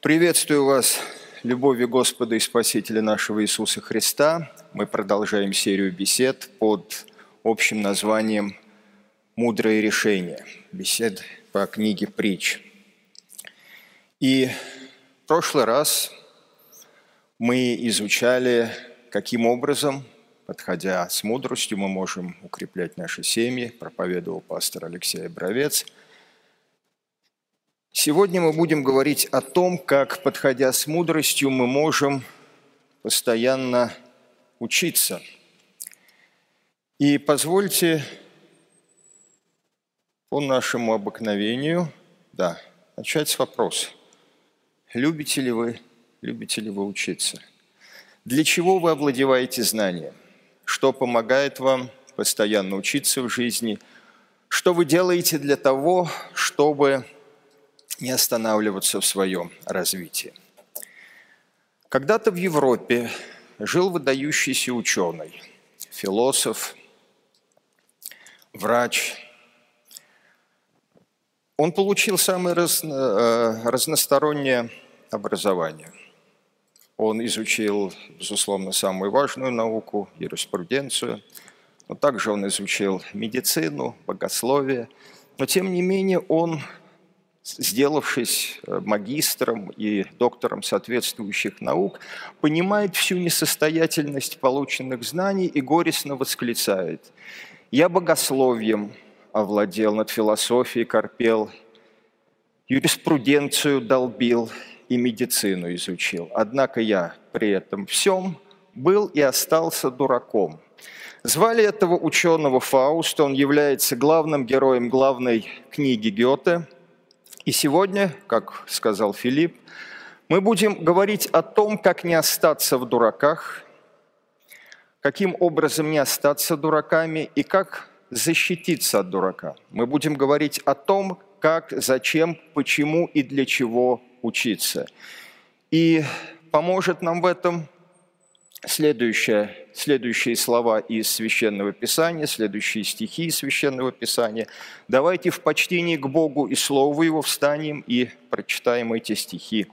Приветствую вас любовью Господа и Спасителя нашего Иисуса Христа. Мы продолжаем серию бесед под общим названием «Мудрое решение». Бесед по книге «Притч». И в прошлый раз мы изучали, каким образом, подходя с мудростью, мы можем укреплять наши семьи, проповедовал пастор Алексей Бровец – Сегодня мы будем говорить о том, как, подходя с мудростью, мы можем постоянно учиться. И позвольте по нашему обыкновению, да, начать с вопроса. Любите ли вы, любите ли вы учиться? Для чего вы овладеваете знанием? Что помогает вам постоянно учиться в жизни? Что вы делаете для того, чтобы не останавливаться в своем развитии. Когда-то в Европе жил выдающийся ученый, философ, врач. Он получил самое разно, э, разностороннее образование. Он изучил, безусловно, самую важную науку – юриспруденцию, но также он изучил медицину, богословие, но тем не менее он сделавшись э, магистром и доктором соответствующих наук, понимает всю несостоятельность полученных знаний и горестно восклицает. «Я богословием овладел, над философией корпел, юриспруденцию долбил и медицину изучил. Однако я при этом всем был и остался дураком». Звали этого ученого Фауста, он является главным героем главной книги Гёте – и сегодня, как сказал Филипп, мы будем говорить о том, как не остаться в дураках, каким образом не остаться дураками и как защититься от дурака. Мы будем говорить о том, как, зачем, почему и для чего учиться. И поможет нам в этом следующее, следующие слова из Священного Писания, следующие стихи из Священного Писания. Давайте в почтении к Богу и Слову Его встанем и прочитаем эти стихи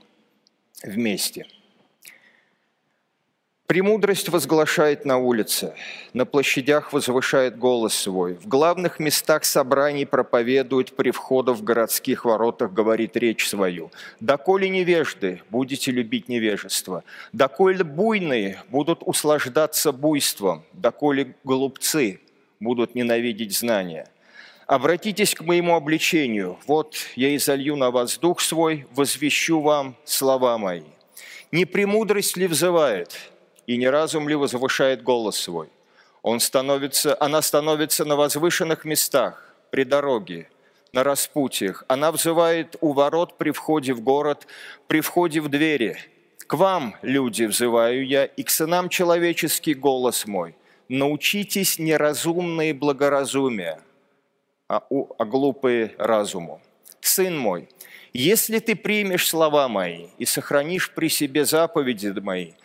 вместе – Премудрость возглашает на улице, на площадях возвышает голос свой, в главных местах собраний проповедует при входах в городских воротах, говорит речь свою. «Доколе невежды, будете любить невежество, доколе буйные будут услаждаться буйством, доколе голубцы будут ненавидеть знания». Обратитесь к моему обличению. Вот я изолью на вас дух свой, возвещу вам слова мои. Не премудрость ли взывает, и не разум ли возвышает голос свой? Он становится, она становится на возвышенных местах, при дороге, на распутьях. Она взывает у ворот при входе в город, при входе в двери. К вам, люди, взываю я, и к сынам человеческий голос мой. Научитесь неразумные благоразумия, а, у, а глупые разуму. Сын мой, если ты примешь слова мои и сохранишь при себе заповеди мои –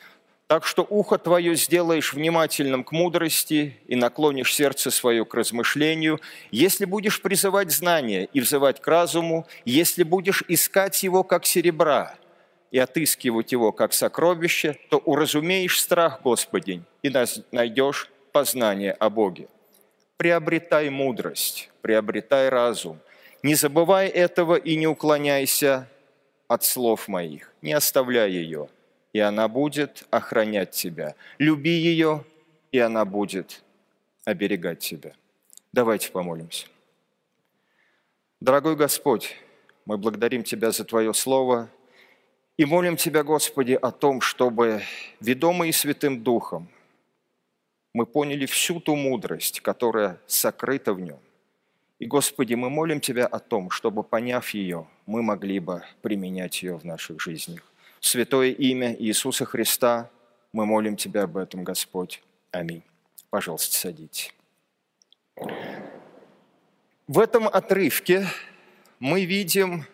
так что ухо твое сделаешь внимательным к мудрости и наклонишь сердце свое к размышлению, если будешь призывать знания и взывать к разуму, если будешь искать его как серебра и отыскивать его как сокровище, то уразумеешь страх Господень и найдешь познание о Боге. Приобретай мудрость, приобретай разум. Не забывай этого и не уклоняйся от слов моих, не оставляй ее – и она будет охранять тебя. Люби ее, и она будет оберегать тебя. Давайте помолимся. Дорогой Господь, мы благодарим Тебя за Твое Слово и молим Тебя, Господи, о том, чтобы, ведомые Святым Духом, мы поняли всю ту мудрость, которая сокрыта в нем. И, Господи, мы молим Тебя о том, чтобы, поняв ее, мы могли бы применять ее в наших жизнях святое имя Иисуса Христа мы молим Тебя об этом, Господь. Аминь. Пожалуйста, садитесь. В этом отрывке мы видим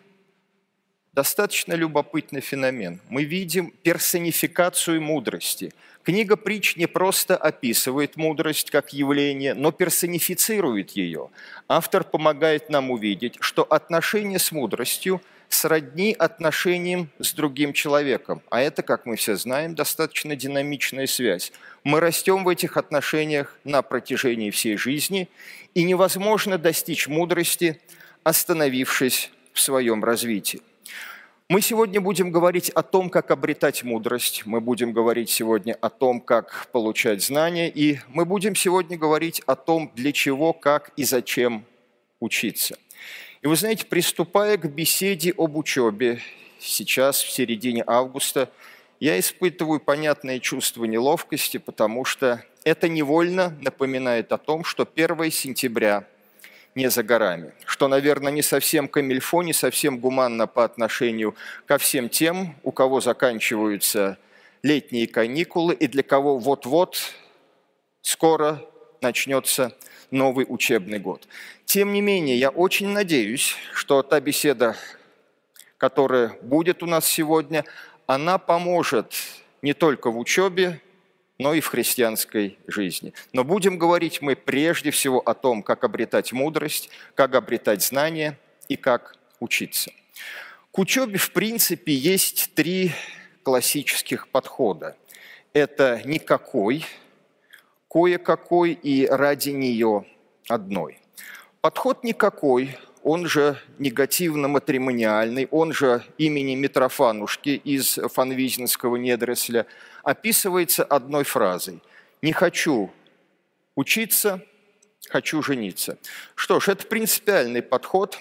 достаточно любопытный феномен. Мы видим персонификацию мудрости. Книга притч не просто описывает мудрость как явление, но персонифицирует ее. Автор помогает нам увидеть, что отношения с мудростью сродни отношениям с другим человеком. А это, как мы все знаем, достаточно динамичная связь. Мы растем в этих отношениях на протяжении всей жизни, и невозможно достичь мудрости, остановившись в своем развитии. Мы сегодня будем говорить о том, как обретать мудрость, мы будем говорить сегодня о том, как получать знания, и мы будем сегодня говорить о том, для чего, как и зачем учиться. И вы знаете, приступая к беседе об учебе, сейчас, в середине августа, я испытываю понятное чувство неловкости, потому что это невольно напоминает о том, что 1 сентября – не за горами. Что, наверное, не совсем камильфо, не совсем гуманно по отношению ко всем тем, у кого заканчиваются летние каникулы и для кого вот-вот скоро начнется новый учебный год. Тем не менее, я очень надеюсь, что та беседа, которая будет у нас сегодня, она поможет не только в учебе, но и в христианской жизни. Но будем говорить мы прежде всего о том, как обретать мудрость, как обретать знания и как учиться. К учебе, в принципе, есть три классических подхода. Это никакой, кое-какой и ради нее одной. Подход никакой, он же негативно-матримониальный, он же имени Митрофанушки из фанвизинского недоросля – описывается одной фразой. «Не хочу учиться, хочу жениться». Что ж, это принципиальный подход,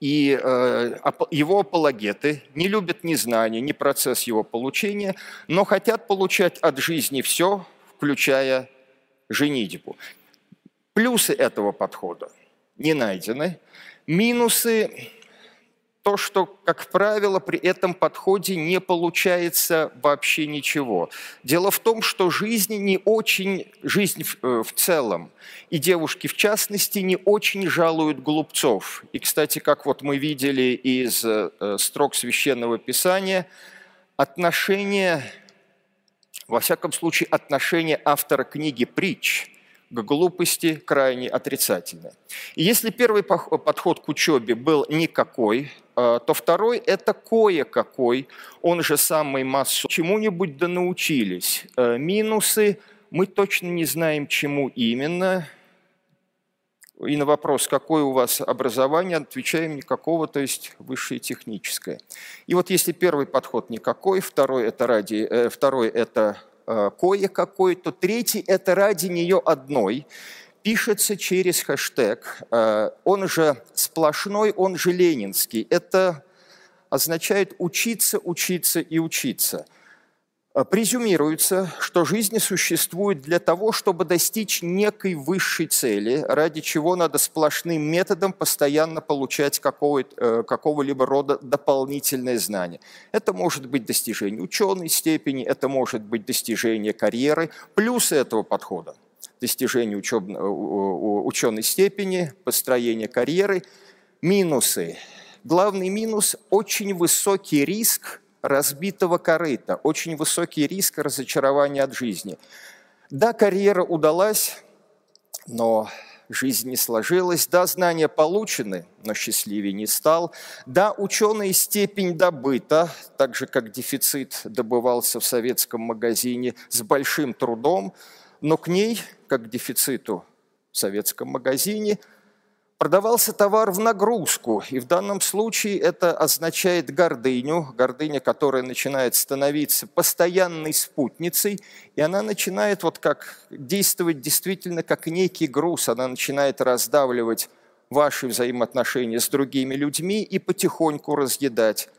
и э, его апологеты не любят ни знания, ни процесс его получения, но хотят получать от жизни все, включая женитьбу. Плюсы этого подхода не найдены. Минусы то, что, как правило, при этом подходе не получается вообще ничего. Дело в том, что жизнь не очень, жизнь в, э, целом, и девушки в частности, не очень жалуют глупцов. И, кстати, как вот мы видели из э, строк Священного Писания, отношение, во всяком случае, отношение автора книги «Притч» к глупости крайне отрицательное. И если первый подход к учебе был никакой, э, то второй – это кое-какой, он же самый массу, чему-нибудь да научились. Э, минусы мы точно не знаем, чему именно. И на вопрос, какое у вас образование, отвечаем никакого, то есть высшее техническое. И вот если первый подход никакой, второй это, ради, э, второй это Э, кое-какой, то третий – это ради нее одной, пишется через хэштег. Э, он же сплошной, он же ленинский. Это означает учиться, учиться и учиться – презюмируется, что жизнь существует для того, чтобы достичь некой высшей цели, ради чего надо сплошным методом постоянно получать э, какого-либо рода дополнительное знание. Это может быть достижение ученой степени, это может быть достижение карьеры. Плюсы этого подхода – достижение. Э, ученой степени, построение карьеры. Минусы. Главный минус – очень высокий риск – разбитого корыта, очень высокий риск разочарования от жизни. Да, карьера удалась, но жизнь не сложилась. Да, знания получены, но счастливее не стал. Да, ученая степень добыта, так же, как дефицит добывался в советском магазине с большим трудом, но к ней, как к дефициту в советском магазине – Продавался товар в нагрузку, и в данном случае это означает гордыню, гордыня, которая начинает становиться постоянной спутницей, и она начинает вот как действовать действительно как некий груз, она начинает раздавливать ваши взаимоотношения с другими людьми и потихоньку разъедать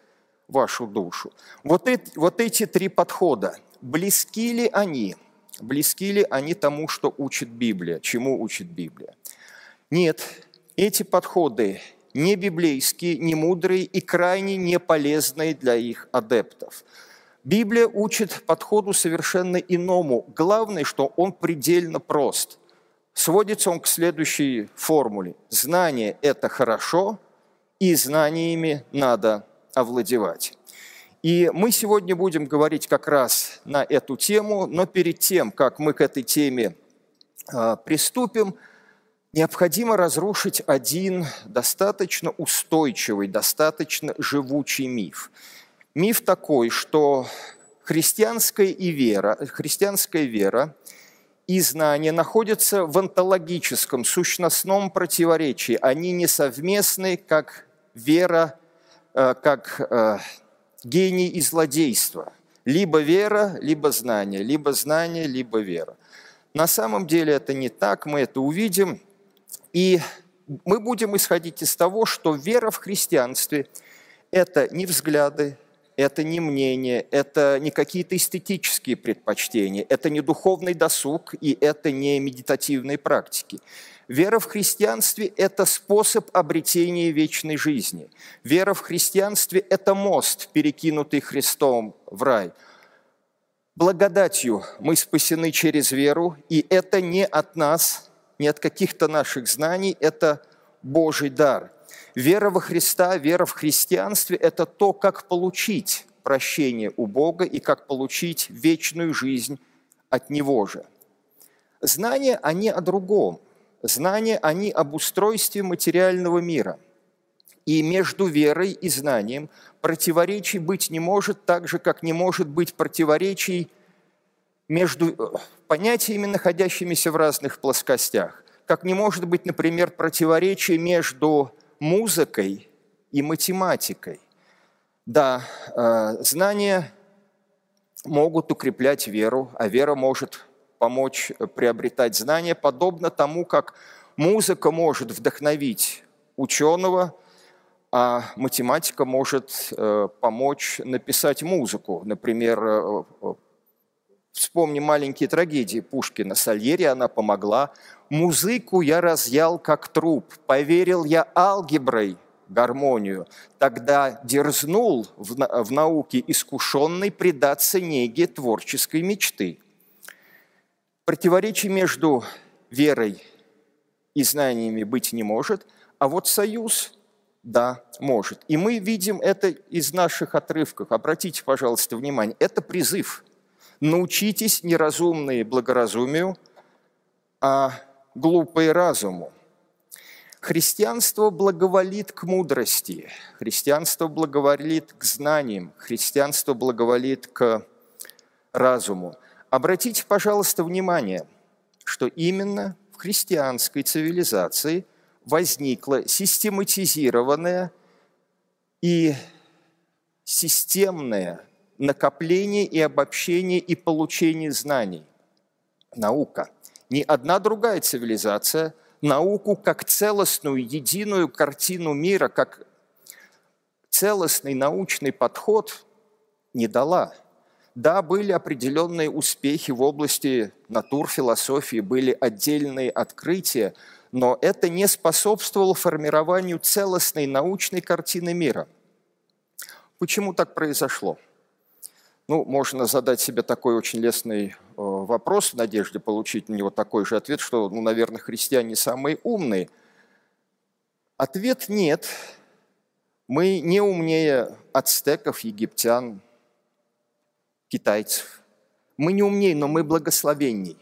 вашу душу. Вот эти, вот эти три подхода, близки ли они? Близки ли они тому, что учит Библия, чему учит Библия? Нет, эти подходы не библейские, не мудрые и крайне не полезные для их адептов. Библия учит подходу совершенно иному. Главное, что он предельно прост. Сводится он к следующей формуле. Знание – это хорошо, и знаниями надо овладевать. И мы сегодня будем говорить как раз на эту тему, но перед тем, как мы к этой теме а, приступим, необходимо разрушить один достаточно устойчивый, достаточно живучий миф. Миф такой, что христианская, и вера, христианская вера и знания находятся в онтологическом, сущностном противоречии. Они не совместны, как вера, э, как э, гений и злодейство. Либо вера, либо знание, либо знание, либо вера. На самом деле это не так, мы это увидим. И мы будем исходить из того, что вера в христианстве – это не взгляды, это не мнение, это не какие-то эстетические предпочтения, это не духовный досуг и это не медитативные практики. Вера в христианстве – это способ обретения вечной жизни. Вера в христианстве – это мост, перекинутый Христом в рай. Благодатью мы спасены через веру, и это не от нас, не от каких-то наших знаний, это Божий дар. Вера во Христа, вера в христианстве – это то, как получить прощение у Бога и как получить вечную жизнь от Него же. Знания, они о другом – Знания, они об устройстве материального мира. И между верой и знанием противоречий быть не может, так же, как не может быть противоречий между э, понятиями, находящимися в разных плоскостях. Как не может быть, например, противоречий между музыкой и математикой. Да, э, знания могут укреплять веру, а вера может помочь э, приобретать знания, подобно тому, как музыка может вдохновить ученого, а математика может помочь написать музыку. Например, вспомни маленькие трагедии Пушкина. Сальери она помогла. «Музыку я разъял, как труп, поверил я алгеброй, гармонию, тогда дерзнул в, в науке искушенной предаться неге творческой мечты». Противоречий между верой и знаниями быть не может, а вот союз, да, может. И мы видим это из наших отрывков. Обратите, пожалуйста, внимание, это призыв. Научитесь неразумные благоразумию, а глупые разуму. Христианство благоволит к мудрости, христианство благоволит к знаниям, христианство благоволит к разуму. Обратите, пожалуйста, внимание, что именно в христианской цивилизации возникло систематизированное и системное накопление и обобщение и получение знаний. Наука. Ни одна другая цивилизация науку как целостную, единую картину мира, как целостный научный подход не дала – да, были определенные успехи в области натурфилософии, были отдельные открытия, но это не способствовало формированию целостной научной картины мира. Почему так произошло? Ну, можно задать себе такой очень лестный э, вопрос в надежде получить на него такой же ответ, что, ну, наверное, христиане самые умные. Ответ нет. Мы не умнее ацтеков, египтян, китайцев. Мы не умнее, но мы благословенней.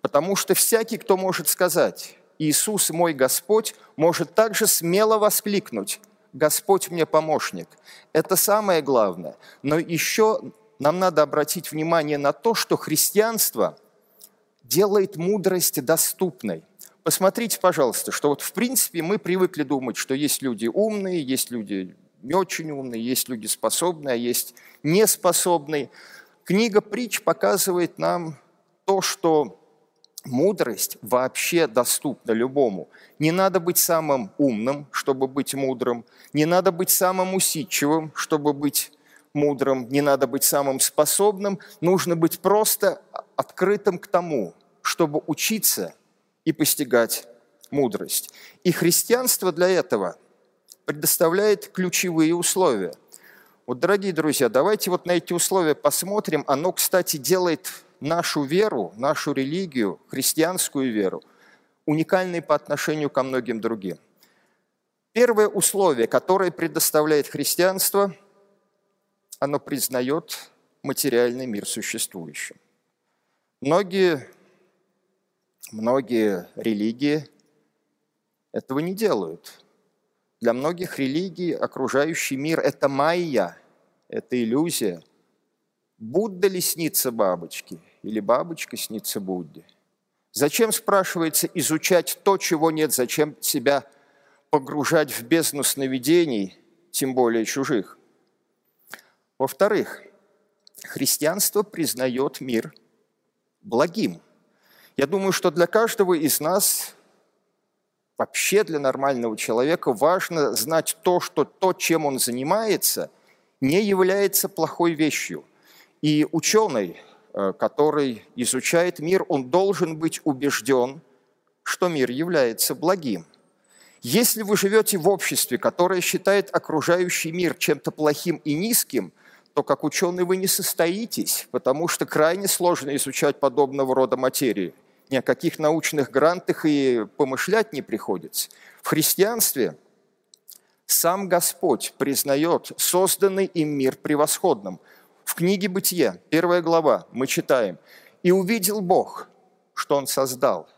Потому что всякий, кто может сказать «Иисус мой Господь», может также смело воскликнуть «Господь мне помощник». Это самое главное. Но еще нам надо обратить внимание на то, что христианство делает мудрость доступной. Посмотрите, пожалуйста, что вот в принципе мы привыкли думать, что есть люди умные, есть люди не очень умные, есть люди способные, а есть неспособные. Книга притч показывает нам то, что мудрость вообще доступна любому. Не надо быть самым умным, чтобы быть мудрым. Не надо быть самым усидчивым, чтобы быть мудрым. Не надо быть самым способным. Нужно быть просто открытым к тому, чтобы учиться и постигать мудрость. И христианство для этого предоставляет ключевые условия – вот, дорогие друзья, давайте вот на эти условия посмотрим. Оно, кстати, делает нашу веру, нашу религию, христианскую веру, уникальной по отношению ко многим другим. Первое условие, которое предоставляет христианство, оно признает материальный мир существующим. Многие, многие религии этого не делают. Для многих религий окружающий мир – это майя, это иллюзия. Будда ли снится бабочке, или бабочка снится Будде? Зачем, спрашивается, изучать то, чего нет? Зачем себя погружать в бездну сновидений, тем более чужих? Во-вторых, христианство признает мир благим. Я думаю, что для каждого из нас, вообще для нормального человека, важно знать то, что то, чем он занимается, не является плохой вещью. И ученый, э, который изучает мир, он должен быть убежден, что мир является благим. Если вы живете в обществе, которое считает окружающий мир чем-то плохим и низким – то как ученый вы не состоитесь, потому что крайне сложно изучать подобного рода материи. Ни о каких научных грантах и помышлять не приходится. В христианстве сам Господь признает созданный им мир превосходным. В книге «Бытие», первая глава, мы читаем, «И увидел Бог, что Он создал.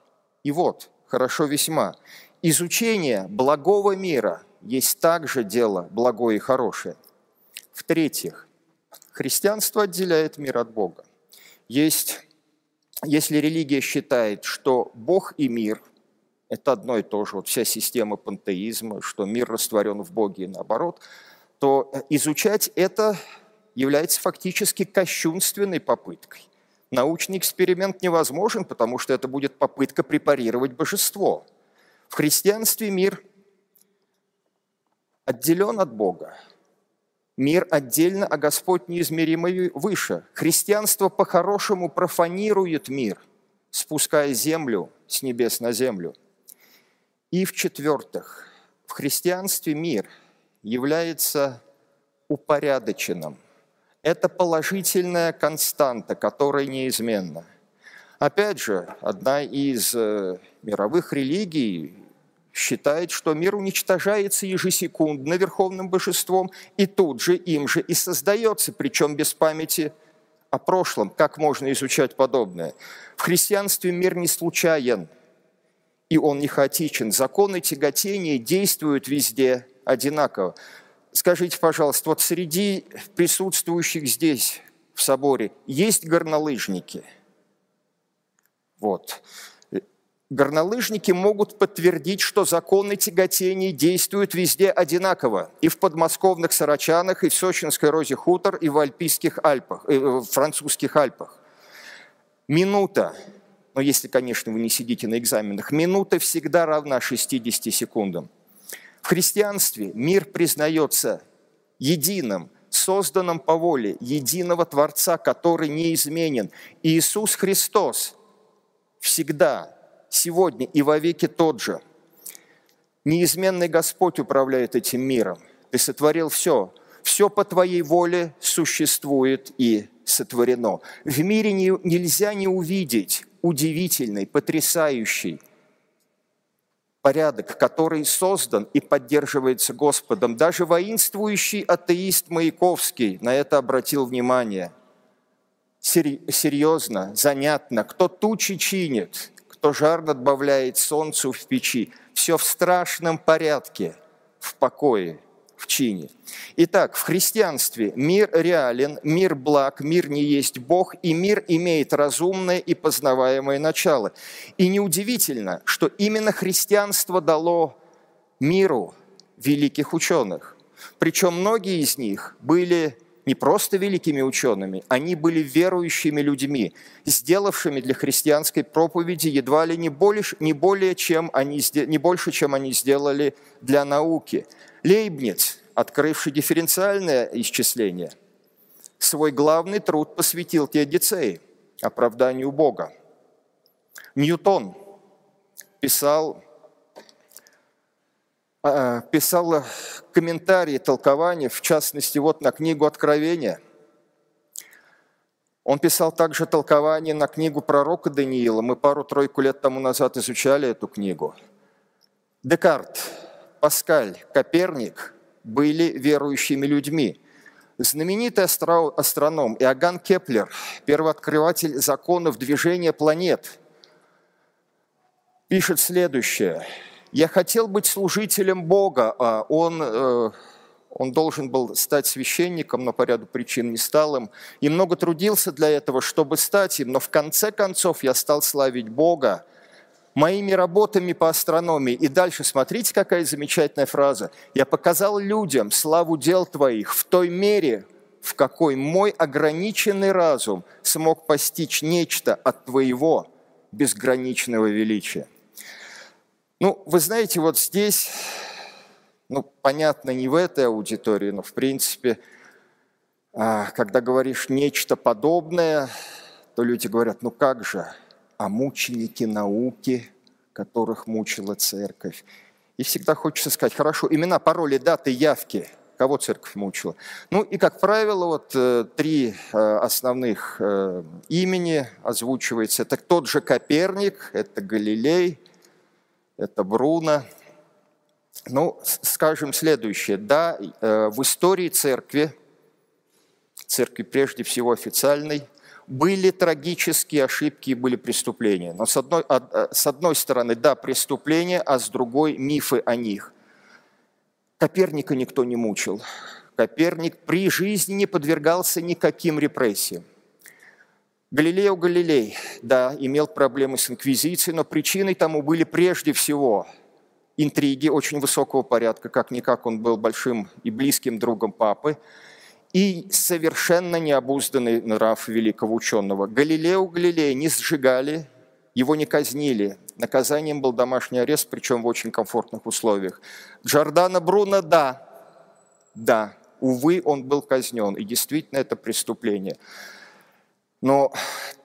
И вот, хорошо весьма, изучение благого мира есть также дело благое и хорошее». В-третьих, Христианство отделяет мир от Бога. Есть, если религия считает, что Бог и мир – это одно и то же, вот вся система пантеизма, что мир растворен в Боге и наоборот, то изучать это является фактически кощунственной попыткой. Научный эксперимент невозможен, потому что это будет попытка препарировать божество. В христианстве мир отделен от Бога, Мир отдельно, а Господь неизмеримо выше. Христианство по-хорошему профанирует мир, спуская землю с небес на землю. И в-четвертых, в христианстве мир является упорядоченным. Это положительная константа, которая неизменна. Опять же, одна из э, мировых религий считает, что мир уничтожается ежесекундно верховным божеством, и тут же им же и создается, причем без памяти о прошлом. Как можно изучать подобное? В христианстве мир не случайен, и он не хаотичен. Законы тяготения действуют везде одинаково. Скажите, пожалуйста, вот среди присутствующих здесь, в соборе, есть горнолыжники? Вот горнолыжники могут подтвердить, что законы тяготений действуют везде одинаково. И в подмосковных Сарачанах, и в Сочинской Розе Хутор, и в Альпийских Альпах, э, в французских Альпах. Минута, но если, конечно, вы не сидите на экзаменах, минута всегда равна 60 секундам. В христианстве мир признается единым, созданным по воле единого Творца, который неизменен. И Иисус Христос всегда сегодня и вовеки тот же. Неизменный Господь управляет этим миром. Ты сотворил все. Все по Твоей воле существует и сотворено. В мире не, нельзя не увидеть удивительный, потрясающий порядок, который создан и поддерживается Господом. Даже воинствующий атеист Маяковский на это обратил внимание. Серьезно, занятно, кто тучи чинит, кто жар добавляет солнцу в печи. Все в страшном порядке, в покое, в чине. Итак, в христианстве мир реален, мир благ, мир не есть Бог, и мир имеет разумное и познаваемое начало. И неудивительно, что именно христианство дало миру великих ученых. Причем многие из них были не просто великими учеными, они были верующими людьми, сделавшими для христианской проповеди едва ли не, больше, не, более, чем они, не больше, чем они сделали для науки. Лейбниц, открывший дифференциальное исчисление, свой главный труд посвятил теодицее, оправданию Бога. Ньютон писал а, писал комментарии, толкования, в частности, вот на книгу Откровения. Он писал также толкование на книгу пророка Даниила. Мы пару-тройку лет тому назад изучали эту книгу. Декарт Паскаль, Коперник были верующими людьми. Знаменитый астроном Иоганн Кеплер, первооткрыватель законов движения планет, пишет следующее. «Я хотел быть служителем Бога, а он э, он должен был стать священником, но по ряду причин не стал им. И много трудился для этого, чтобы стать им. Но в конце концов я стал славить Бога моими работами по астрономии. И дальше смотрите, какая замечательная фраза. «Я показал людям славу дел твоих в той мере, в какой мой ограниченный разум смог постичь нечто от твоего безграничного величия». Ну, вы знаете, вот здесь ну, понятно, не в этой аудитории, но в принципе, а, когда говоришь нечто подобное, то люди говорят, ну как же, а мученики науки, которых мучила церковь. И всегда хочется сказать, хорошо, имена, пароли, даты, явки, кого церковь мучила. Ну и, как правило, вот э, три э, основных э, имени озвучивается. Это тот же Коперник, это Галилей, это Бруно – ну, скажем следующее. Да, э, в истории церкви, церкви прежде всего официальной, были трагические ошибки и были преступления. Но с одной, э, с одной стороны, да, преступления, а с другой – мифы о них. Коперника никто не мучил. Коперник при жизни не подвергался никаким репрессиям. Галилео Галилей, да, имел проблемы с инквизицией, но причиной тому были прежде всего – интриги очень высокого порядка, как-никак он был большим и близким другом папы, и совершенно необузданный нрав великого ученого. Галилео Галилея не сжигали, его не казнили. Наказанием был домашний арест, причем в очень комфортных условиях. Джордана Бруно – да, да, увы, он был казнен, и действительно это преступление. Но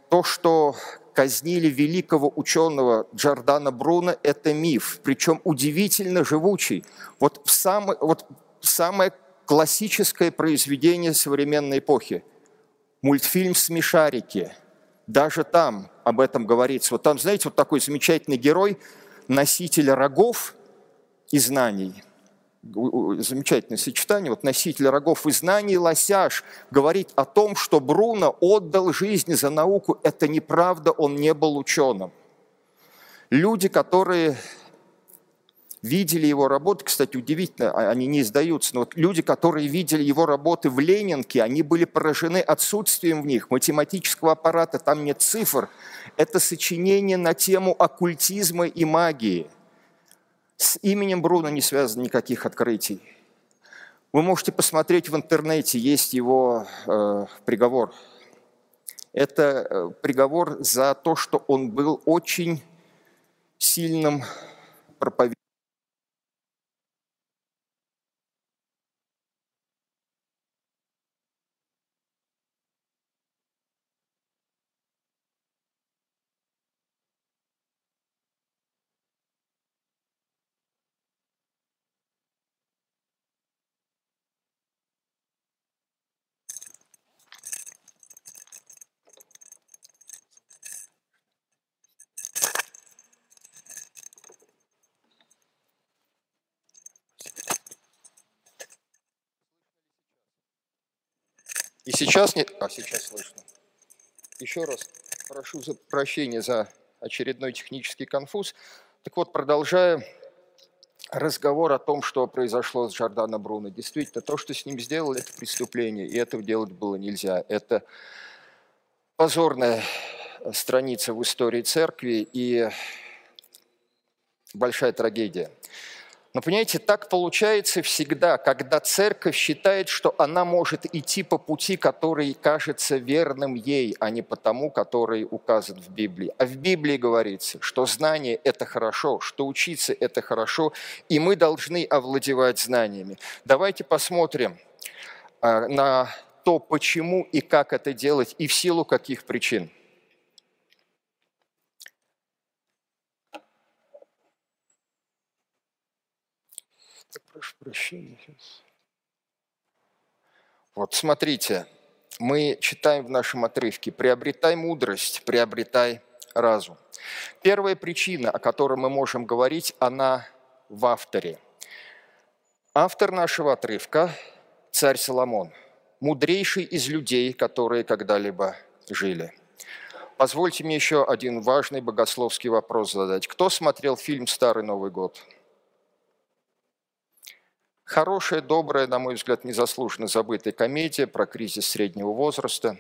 то, что казнили великого ученого Джордана Бруно, это миф, причем удивительно живучий. Вот, в самый, вот самое классическое произведение современной эпохи. Мультфильм «Смешарики». Даже там об этом говорится. Вот там, знаете, вот такой замечательный герой, носитель рогов и знаний – замечательное сочетание, вот носитель рогов и знаний Лосяш говорит о том, что Бруно отдал жизнь за науку. Это неправда, он не был ученым. Люди, которые видели его работы, кстати, удивительно, а, они не издаются, но вот люди, которые видели его работы в Ленинке, они были поражены отсутствием в них математического аппарата, там нет цифр. Это сочинение на тему оккультизма и магии – с именем Бруно не связано никаких открытий. Вы можете посмотреть в интернете, есть его э, приговор. Это э, приговор за то, что он был очень сильным проповедником И сейчас нет... А, сейчас слышно. Еще раз прошу за прощения за очередной технический конфуз. Так вот, продолжая разговор о том, что произошло с Джордано Бруно. Действительно, то, что с ним сделали, это преступление, и этого делать было нельзя. Это позорная страница в истории церкви и большая трагедия. Но понимаете, так получается всегда, когда церковь считает, что она может идти по пути, который кажется верным ей, а не по тому, который указан в Библии. А в Библии говорится, что знание – это хорошо, что учиться – это хорошо, и мы должны овладевать знаниями. Давайте посмотрим а, на то, почему и как это делать, и в силу каких причин – прошу прощения. Вот смотрите, мы читаем в нашем отрывке «Приобретай мудрость, приобретай разум». Первая причина, о которой мы можем говорить, она в авторе. Автор нашего отрывка – царь Соломон, мудрейший из людей, которые когда-либо жили. Позвольте мне еще один важный богословский вопрос задать. Кто смотрел фильм «Старый Новый год»? Хорошая, добрая, на мой взгляд, незаслуженно забытая комедия про кризис среднего возраста.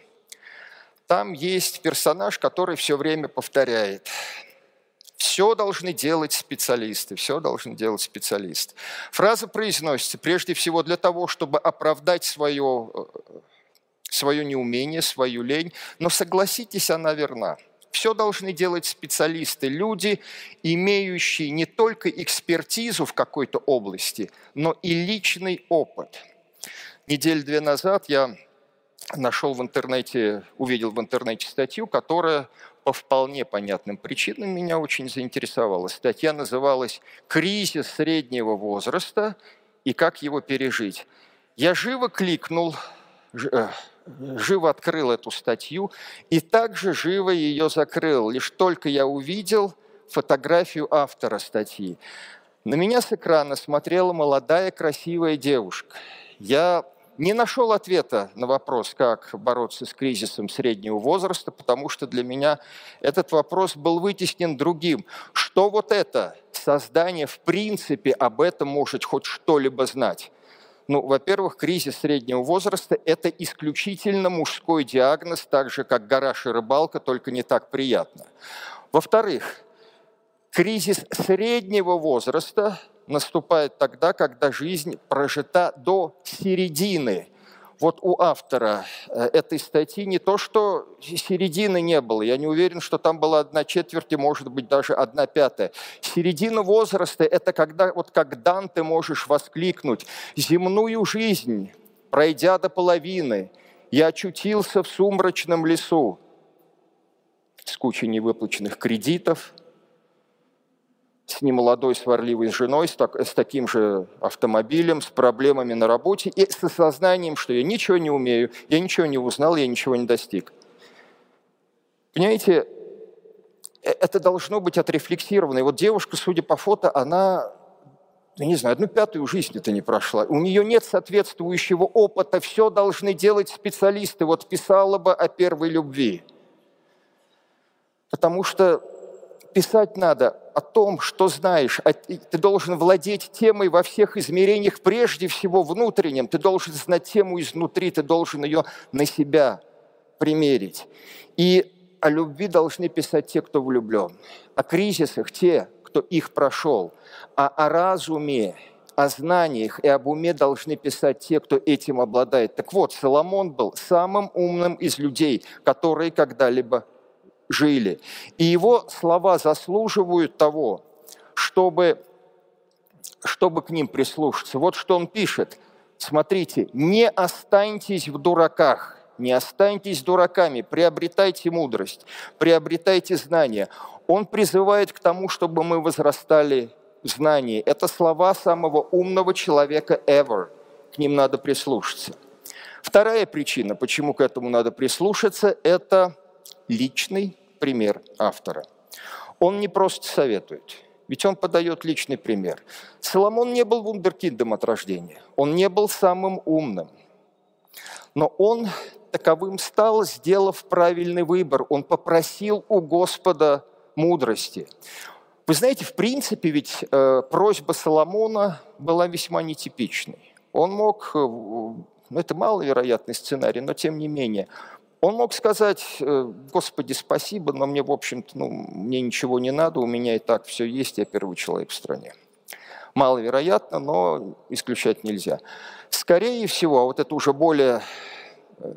Там есть персонаж, который все время повторяет – все должны делать специалисты, все должны делать специалисты. Фраза произносится прежде всего для того, чтобы оправдать свое, э, свое неумение, свою лень, но согласитесь, она верна. Все должны делать специалисты, люди, имеющие не только экспертизу в какой-то области, но и личный опыт. Неделю две назад я нашел в интернете, увидел в интернете статью, которая по вполне понятным причинам меня очень заинтересовала. Статья называлась «Кризис среднего возраста и как его пережить». Я живо кликнул, живо открыл эту статью и также живо ее закрыл. Лишь только я увидел фотографию автора статьи. На меня с экрана смотрела молодая красивая девушка. Я не нашел ответа на вопрос, как бороться с кризисом среднего возраста, потому что для меня этот вопрос был вытеснен другим. Что вот это создание в принципе об этом может хоть что-либо знать? Ну, во-первых, кризис среднего возраста – это исключительно мужской диагноз, так же, как гараж и рыбалка, только не так приятно. Во-вторых, кризис среднего возраста наступает тогда, когда жизнь прожита до середины. Вот у автора э, этой статьи не то, что середины не было, я не уверен, что там была одна четверть и, может быть, даже одна пятая. Середина возраста – это когда, вот как Дан ты можешь воскликнуть, земную жизнь, пройдя до половины, я очутился в сумрачном лесу с кучей невыплаченных кредитов – с немолодой сварливой женой, с, так, с таким же автомобилем, с проблемами на работе и с осознанием, что я ничего не умею, я ничего не узнал, я ничего не достиг. Понимаете, э, это должно быть отрефлексировано. И вот девушка, судя по фото, она, я не знаю, одну пятую жизнь это не прошла. У нее нет соответствующего опыта, все должны делать специалисты. Вот писала бы о первой любви. Потому что писать надо о том, что знаешь. А ты должен владеть темой во всех измерениях, прежде всего внутренним. Ты должен знать тему изнутри, ты должен ее на себя примерить. И о любви должны писать те, кто влюблен. О кризисах те, кто их прошел. А о разуме, о знаниях и об уме должны писать те, кто этим обладает. Так вот, Соломон был самым умным из людей, которые когда-либо жили. И его слова заслуживают того, чтобы, чтобы к ним прислушаться. Вот что он пишет. Смотрите, не останьтесь в дураках, не останьтесь дураками, приобретайте мудрость, приобретайте знания. Он призывает к тому, чтобы мы возрастали в знании. Это слова самого умного человека ever. К ним надо прислушаться. Вторая причина, почему к этому надо прислушаться, это личный пример автора. Он не просто советует, ведь он подает личный пример. Соломон не был вундеркиндом от рождения, он не был самым умным, но он таковым стал, сделав правильный выбор. Он попросил у Господа мудрости. Вы знаете, в принципе, ведь э, просьба Соломона была весьма нетипичной. Он мог, э, ну, это маловероятный сценарий, но тем не менее, он мог сказать, э, Господи, спасибо, но мне, в общем-то, ну, мне ничего не надо, у меня и так все есть, я первый человек в стране. Маловероятно, но исключать нельзя. Скорее всего, а вот это уже более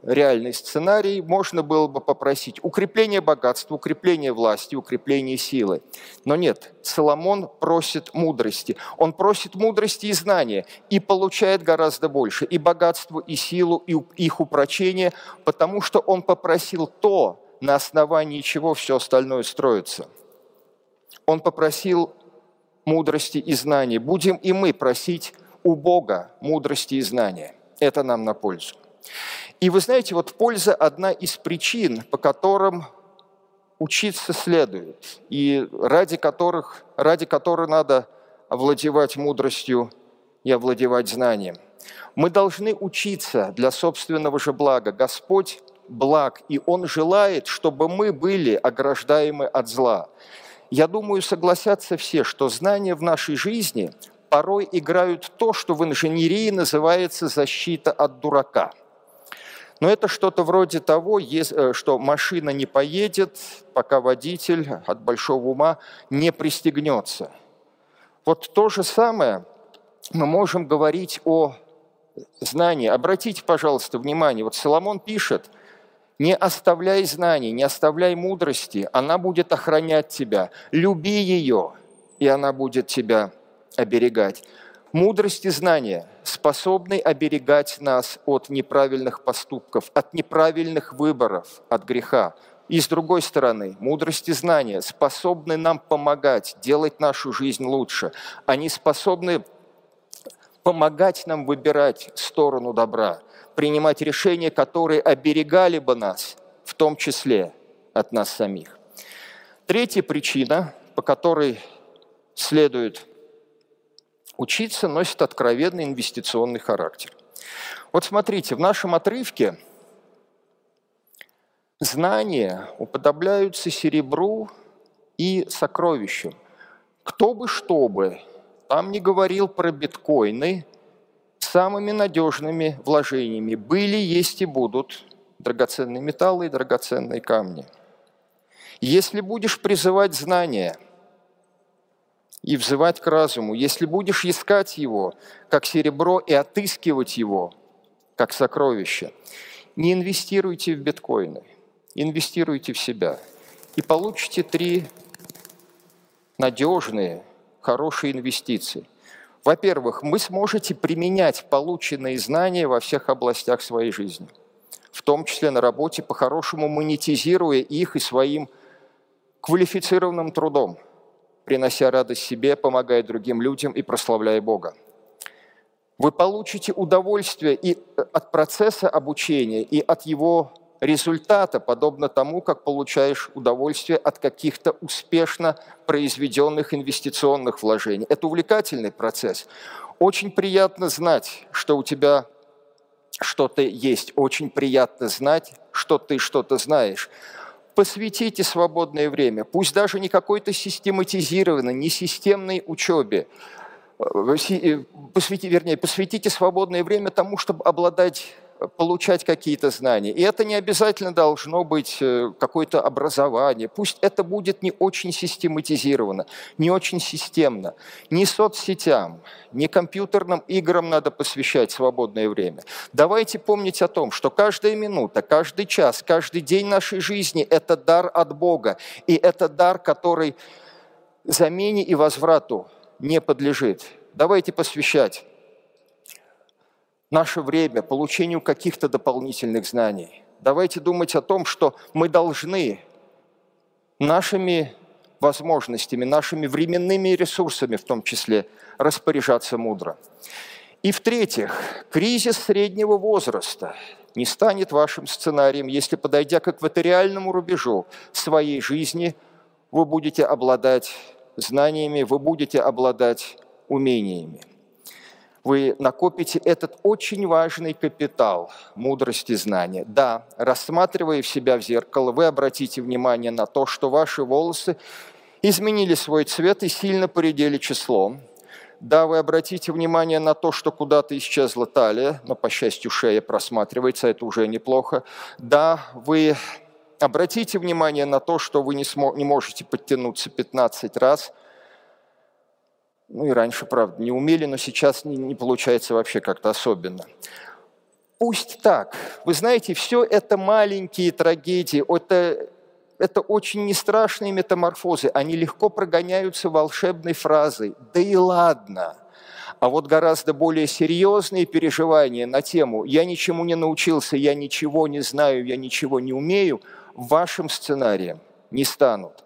реальный сценарий, можно было бы попросить укрепление богатства, укрепление власти, укрепление силы. Но нет, Соломон просит мудрости. Он просит мудрости и знания, и получает гораздо больше, и богатство, и силу, и их упрочение, потому что он попросил то, на основании чего все остальное строится. Он попросил мудрости и знания. Будем и мы просить у Бога мудрости и знания. Это нам на пользу. И вы знаете, вот польза одна из причин, по которым учиться следует, и ради которых, ради которой надо овладевать мудростью и овладевать знанием. Мы должны учиться для собственного же блага. Господь благ, и Он желает, чтобы мы были ограждаемы от зла. Я думаю, согласятся все, что знания в нашей жизни порой играют то, что в инженерии называется защита от дурака. Но это что-то вроде того, э, что машина не поедет, пока водитель от большого ума не пристегнется. Вот то же самое мы можем говорить о знании. Обратите, пожалуйста, внимание, вот Соломон пишет, не оставляй знаний, не оставляй мудрости, она будет охранять тебя. Люби ее, и она будет тебя оберегать. Мудрость и знания способны оберегать нас от неправильных поступков, от неправильных выборов, от греха. И с другой стороны, мудрость и знания способны нам помогать делать нашу жизнь лучше. Они способны помогать нам выбирать сторону добра, принимать решения, которые оберегали бы нас, в том числе от нас самих. Третья причина, по которой следует учиться, носит откровенный инвестиционный характер. Вот смотрите, в нашем отрывке знания уподобляются серебру и сокровищу. Кто бы что бы там не говорил про биткоины, самыми надежными вложениями были, есть и будут драгоценные металлы и драгоценные камни. Если будешь призывать знания и взывать к разуму, если будешь искать его, как серебро, и отыскивать его, как сокровище, не инвестируйте в биткоины, инвестируйте в себя. И получите три надежные, хорошие инвестиции. Во-первых, вы сможете применять полученные знания во всех областях своей жизни, в том числе на работе, по-хорошему монетизируя их и своим квалифицированным трудом, принося радость себе, помогая другим людям и прославляя Бога. Вы получите удовольствие и от процесса обучения, и от его результата, подобно тому, как получаешь удовольствие от каких-то успешно произведенных инвестиционных вложений. Это увлекательный процесс. Очень приятно знать, что у тебя что-то есть. Очень приятно знать, что ты что-то знаешь. Посвятите свободное время, пусть даже не какой-то систематизированной, не системной учебе, э, э, посвятите, вернее, посвятите свободное время тому, чтобы обладать получать какие-то знания. И это не обязательно должно быть э, какое-то образование. Пусть это будет не очень систематизировано, не очень системно. Не соцсетям, не компьютерным играм надо посвящать свободное время. Давайте помнить о том, что каждая минута, каждый час, каждый день нашей жизни – это дар от Бога. И это дар, который замене и возврату не подлежит. Давайте посвящать наше время получению каких-то дополнительных знаний. Давайте думать о том, что мы должны нашими возможностями, нашими временными ресурсами в том числе распоряжаться мудро. И в-третьих, кризис среднего возраста не станет вашим сценарием, если, подойдя к экваториальному рубежу своей жизни, вы будете обладать знаниями, вы будете обладать умениями вы накопите этот очень важный капитал мудрости знания. Да, рассматривая в себя в зеркало, вы обратите внимание на то, что ваши волосы изменили свой цвет и сильно поредели числом. Да, вы обратите внимание на то, что куда-то исчезла талия, но, по счастью, шея просматривается, это уже неплохо. Да, вы обратите внимание на то, что вы не, смо- не можете подтянуться 15 раз – ну и раньше, правда, не умели, но сейчас не, не получается вообще как-то особенно. Пусть так. Вы знаете, все это маленькие трагедии, это, это очень не страшные метаморфозы. Они легко прогоняются волшебной фразой «да и ладно». А вот гораздо более серьезные переживания на тему «я ничему не научился, я ничего не знаю, я ничего не умею» вашим сценарием не станут.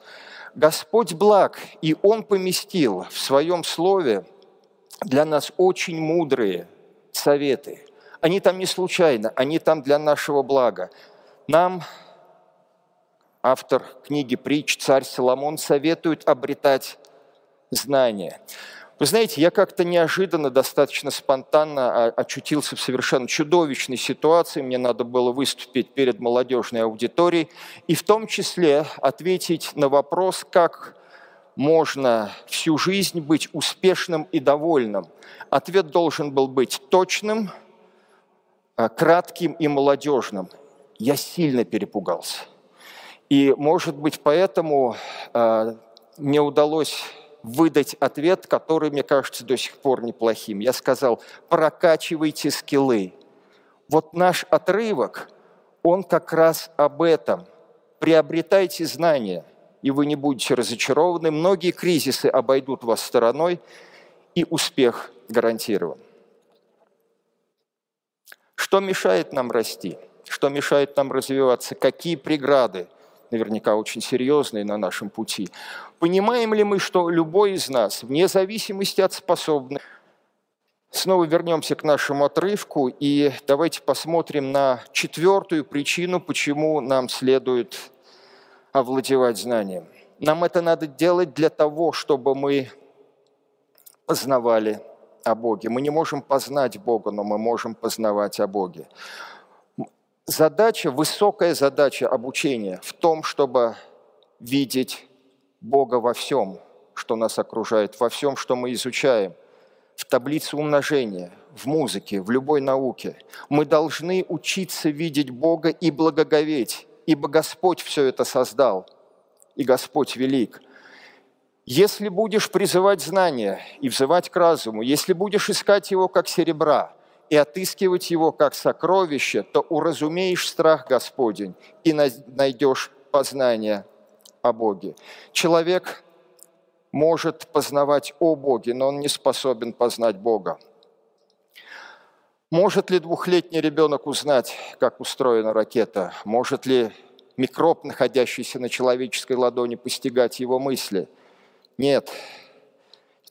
Господь благ, и Он поместил в Своем Слове для нас очень мудрые советы. Они там не случайно, они там для нашего блага. Нам автор книги «Притч» царь Соломон советует обретать знания. Вы знаете, я как-то неожиданно, достаточно спонтанно очутился в совершенно чудовищной ситуации. Мне надо было выступить перед молодежной аудиторией и в том числе ответить на вопрос, как можно всю жизнь быть успешным и довольным. Ответ должен был быть точным, а, кратким и молодежным. Я сильно перепугался. И, может быть, поэтому а, мне удалось выдать ответ, который, мне кажется, до сих пор неплохим. Я сказал, прокачивайте скиллы. Вот наш отрывок, он как раз об этом. Приобретайте знания, и вы не будете разочарованы. Многие кризисы обойдут вас стороной, и успех гарантирован. Что мешает нам расти? Что мешает нам развиваться? Какие преграды – наверняка очень серьезные на нашем пути. Понимаем ли мы, что любой из нас, вне зависимости от способностей, Снова вернемся к нашему отрывку и давайте посмотрим на четвертую причину, почему нам следует овладевать знанием. Нам это надо делать для того, чтобы мы познавали о Боге. Мы не можем познать Бога, но мы можем познавать о Боге задача, высокая задача обучения в том, чтобы видеть Бога во всем, что нас окружает, во всем, что мы изучаем, в таблице умножения, в музыке, в любой науке. Мы должны учиться видеть Бога и благоговеть, ибо Господь все это создал, и Господь велик. Если будешь призывать знания и взывать к разуму, если будешь искать его как серебра – и отыскивать его как сокровище, то уразумеешь страх Господень и найдешь познание о Боге. Человек может познавать о Боге, но он не способен познать Бога. Может ли двухлетний ребенок узнать, как устроена ракета? Может ли микроб, находящийся на человеческой ладони, постигать его мысли? Нет,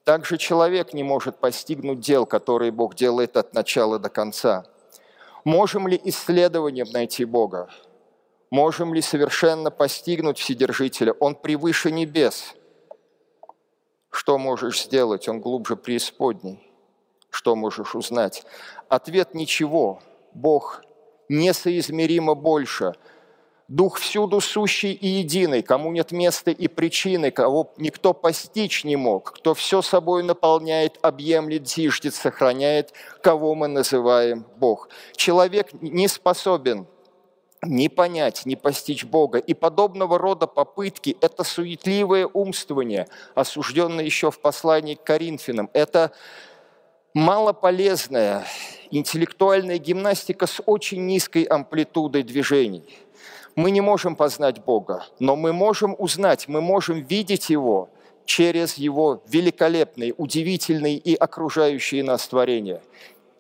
также человек не может постигнуть дел, которые Бог делает от начала до конца. Можем ли исследованием найти Бога? Можем ли совершенно постигнуть Вседержителя? Он превыше небес. Что можешь сделать? Он глубже преисподней. Что можешь узнать? Ответ – ничего. Бог несоизмеримо больше – Дух всюду сущий и единый, кому нет места и причины, кого никто постичь не мог, кто все собой наполняет, объемлет, зиждет, сохраняет, кого мы называем Бог. Человек не способен не понять, не постичь Бога. И подобного рода попытки – это суетливое умствование, осужденное еще в послании к Коринфянам. Это малополезная интеллектуальная гимнастика с очень низкой амплитудой движений – мы не можем познать Бога, но мы можем узнать, мы можем видеть Его через Его великолепные, удивительные и окружающие нас творения.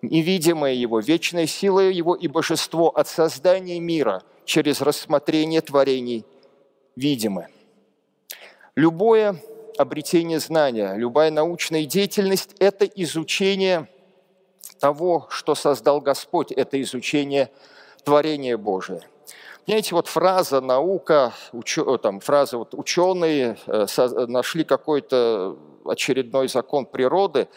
Невидимая Его, вечная сила Его и божество от создания мира через рассмотрение творений видимы. Любое обретение знания, любая научная деятельность – это изучение того, что создал Господь, это изучение творения Божия – знаете, вот фраза «наука», учё, э, там, фраза вот «ученые э, нашли какой-то очередной закон природы»,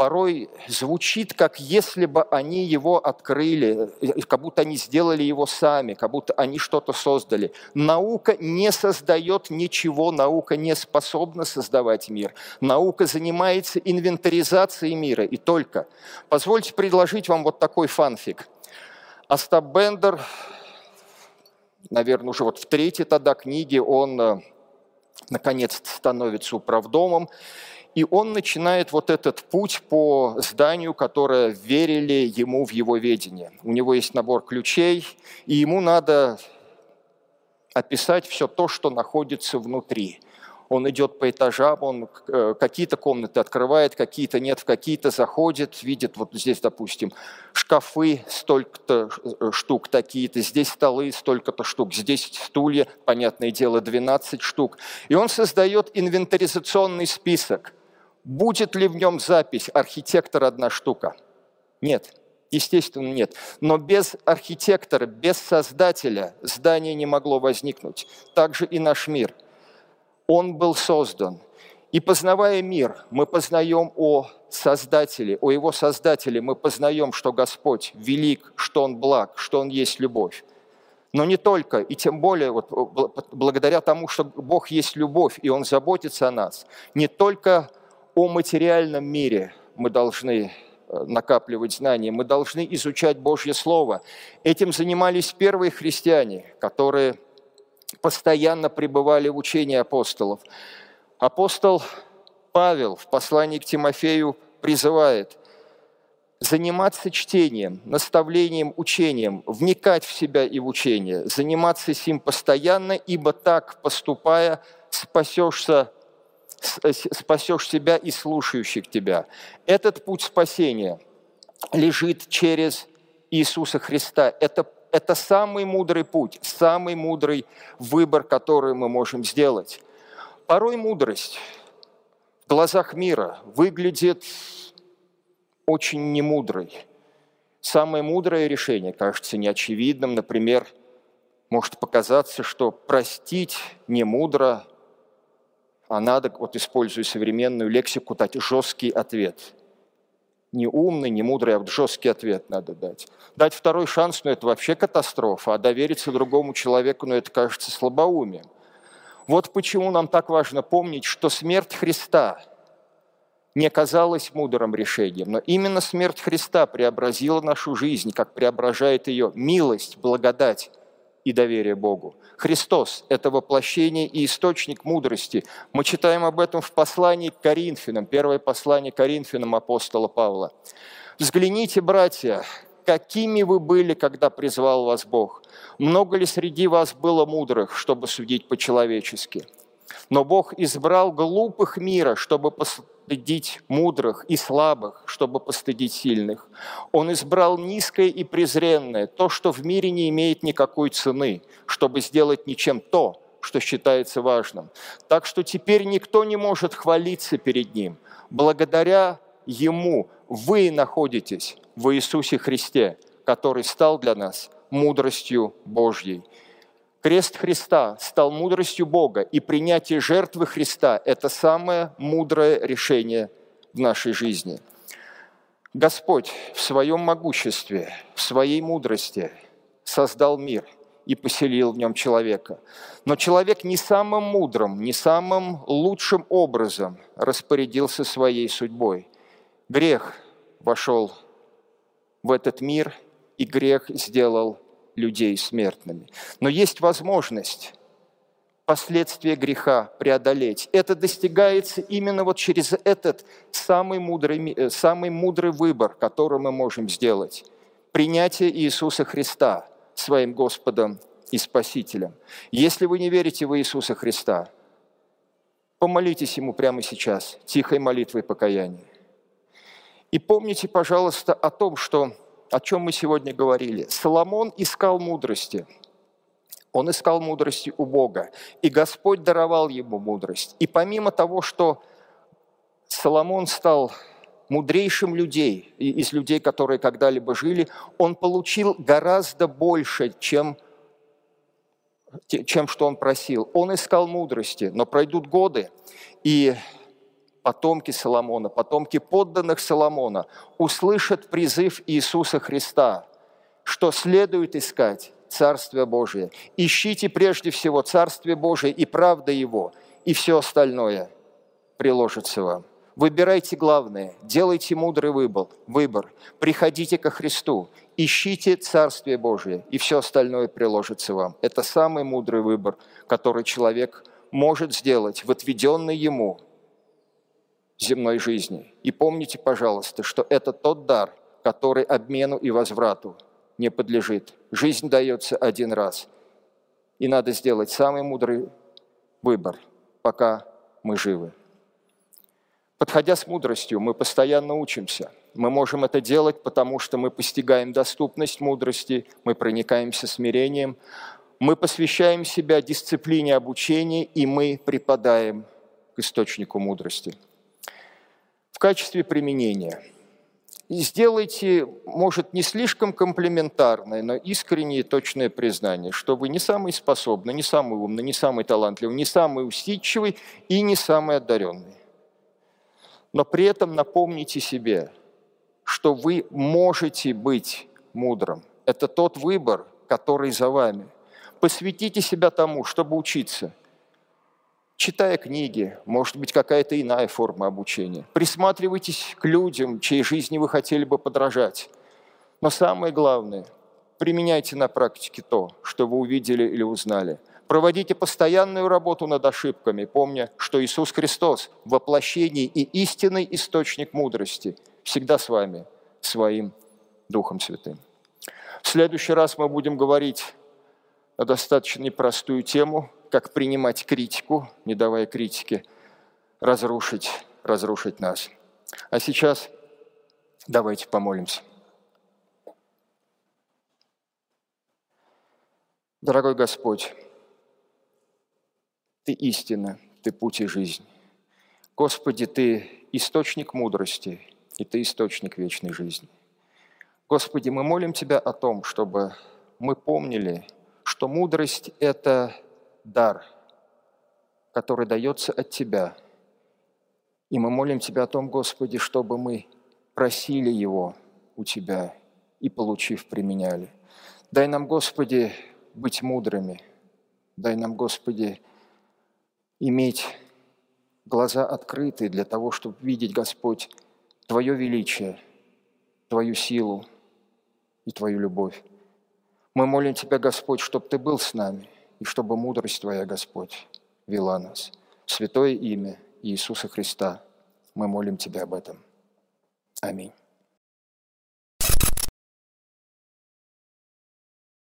порой звучит, как если бы они его открыли, э, как будто они сделали его сами, как будто они что-то создали. Наука не создает ничего, наука не способна создавать мир. Наука занимается инвентаризацией мира и только. Позвольте предложить вам вот такой фанфик. Остап Бендер наверное, уже вот в третьей тогда книге он э, наконец становится управдомом, и он начинает вот этот путь по зданию, которое верили ему в его ведение. У него есть набор ключей, и ему надо описать все то, что находится внутри он идет по этажам, он э, какие-то комнаты открывает, какие-то нет, в какие-то заходит, видит, вот здесь, допустим, шкафы, столько-то э, штук такие-то, здесь столы, столько-то штук, здесь стулья, понятное дело, 12 штук. И он создает инвентаризационный список. Будет ли в нем запись «архитектор одна штука»? Нет. Естественно, нет. Но без архитектора, без создателя здание не могло возникнуть. Также и наш мир – он был создан. И познавая мир, мы познаем о Создателе, о Его Создателе, мы познаем, что Господь велик, что Он благ, что Он есть любовь. Но не только, и тем более вот, благодаря тому, что Бог есть любовь, и Он заботится о нас, не только о материальном мире мы должны э, накапливать знания, мы должны изучать Божье Слово. Этим занимались первые христиане, которые постоянно пребывали в учении апостолов. Апостол Павел в послании к Тимофею призывает заниматься чтением, наставлением, учением, вникать в себя и в учение, заниматься сим постоянно, ибо так, поступая, спасешься, спасешь себя и слушающих тебя. Этот путь спасения лежит через Иисуса Христа. Это, это самый мудрый путь, самый мудрый выбор, который мы можем сделать. Порой мудрость в глазах мира выглядит очень немудрой. Самое мудрое решение кажется неочевидным. Например, может показаться, что простить не мудро, а надо, вот используя современную лексику, дать жесткий ответ. Не умный, не мудрый, а вот жесткий ответ надо дать. Дать второй шанс, ну это вообще катастрофа, а довериться другому человеку, ну это кажется слабоумием. Вот почему нам так важно помнить, что смерть Христа не казалась мудрым решением, но именно смерть Христа преобразила нашу жизнь, как преображает ее милость, благодать и доверие Богу. Христос – это воплощение и источник мудрости. Мы читаем об этом в послании к Коринфянам, первое послание Коринфянам апостола Павла. «Взгляните, братья, какими вы были, когда призвал вас Бог. Много ли среди вас было мудрых, чтобы судить по-человечески? Но Бог избрал глупых мира, чтобы постыдить мудрых и слабых, чтобы постыдить сильных. Он избрал низкое и презренное, то, что в мире не имеет никакой цены, чтобы сделать ничем то, что считается важным. Так что теперь никто не может хвалиться перед Ним. Благодаря Ему вы находитесь в Иисусе Христе, который стал для нас мудростью Божьей. Крест Христа стал мудростью Бога, и принятие жертвы Христа – это самое мудрое решение в нашей жизни. Господь в своем могуществе, в своей мудрости создал мир и поселил в нем человека. Но человек не самым мудрым, не самым лучшим образом распорядился своей судьбой. Грех вошел в этот мир, и грех сделал людей смертными. Но есть возможность последствия греха преодолеть. Это достигается именно вот через этот самый мудрый, э, самый мудрый выбор, который мы можем сделать. Принятие Иисуса Христа своим Господом и Спасителем. Если вы не верите в Иисуса Христа, помолитесь Ему прямо сейчас, тихой молитвой покаяния. И помните, пожалуйста, о том, что, о чем мы сегодня говорили. Соломон искал мудрости. Он искал мудрости у Бога. И Господь даровал ему мудрость. И помимо того, что Соломон стал мудрейшим людей, из людей, которые когда-либо жили, он получил гораздо больше, чем, чем что он просил. Он искал мудрости, но пройдут годы, и потомки Соломона, потомки подданных Соломона услышат призыв Иисуса Христа, что следует искать Царствие Божие. Ищите прежде всего Царствие Божие и правда Его, и все остальное приложится вам. Выбирайте главное, делайте мудрый выбор, выбор. Приходите ко Христу, ищите Царствие Божие, и все остальное приложится вам. Это самый мудрый выбор, который человек может сделать в отведенной ему земной жизни. И помните, пожалуйста, что это тот дар, который обмену и возврату не подлежит. Жизнь дается один раз. И надо сделать самый мудрый выбор, пока мы живы. Подходя с мудростью, мы постоянно учимся. Мы можем это делать, потому что мы постигаем доступность мудрости, мы проникаемся смирением, мы посвящаем себя дисциплине обучения, и мы преподаем к источнику мудрости – качестве применения. И сделайте, может, не слишком комплементарное, но искреннее точное признание, что вы не самый способный, не самый умный, не самый талантливый, не самый усидчивый и не самый одаренный. Но при этом напомните себе, что вы можете быть мудрым. Это тот выбор, который за вами. Посвятите себя тому, чтобы учиться. Читая книги, может быть, какая-то иная форма обучения. Присматривайтесь к людям, чьей жизни вы хотели бы подражать. Но самое главное, применяйте на практике то, что вы увидели или узнали – Проводите постоянную работу над ошибками, помня, что Иисус Христос – воплощение и истинный источник мудрости всегда с вами, своим Духом Святым. В следующий раз мы будем говорить на достаточно непростую тему, как принимать критику, не давая критике разрушить, разрушить нас. А сейчас давайте помолимся. Дорогой Господь, ты истина, Ты путь и жизнь. Господи, Ты источник мудрости, и Ты источник вечной жизни. Господи, мы молим Тебя о том, чтобы мы помнили, что мудрость – это дар, который дается от Тебя. И мы молим Тебя о том, Господи, чтобы мы просили Его у Тебя и, получив, применяли. Дай нам, Господи, быть мудрыми. Дай нам, Господи, иметь глаза открыты для того, чтобы видеть, Господь, Твое величие, Твою силу и Твою любовь. Мы молим Тебя, Господь, чтобы Ты был с нами, и чтобы мудрость Твоя, Господь, вела нас. святое имя Иисуса Христа мы молим Тебя об этом. Аминь.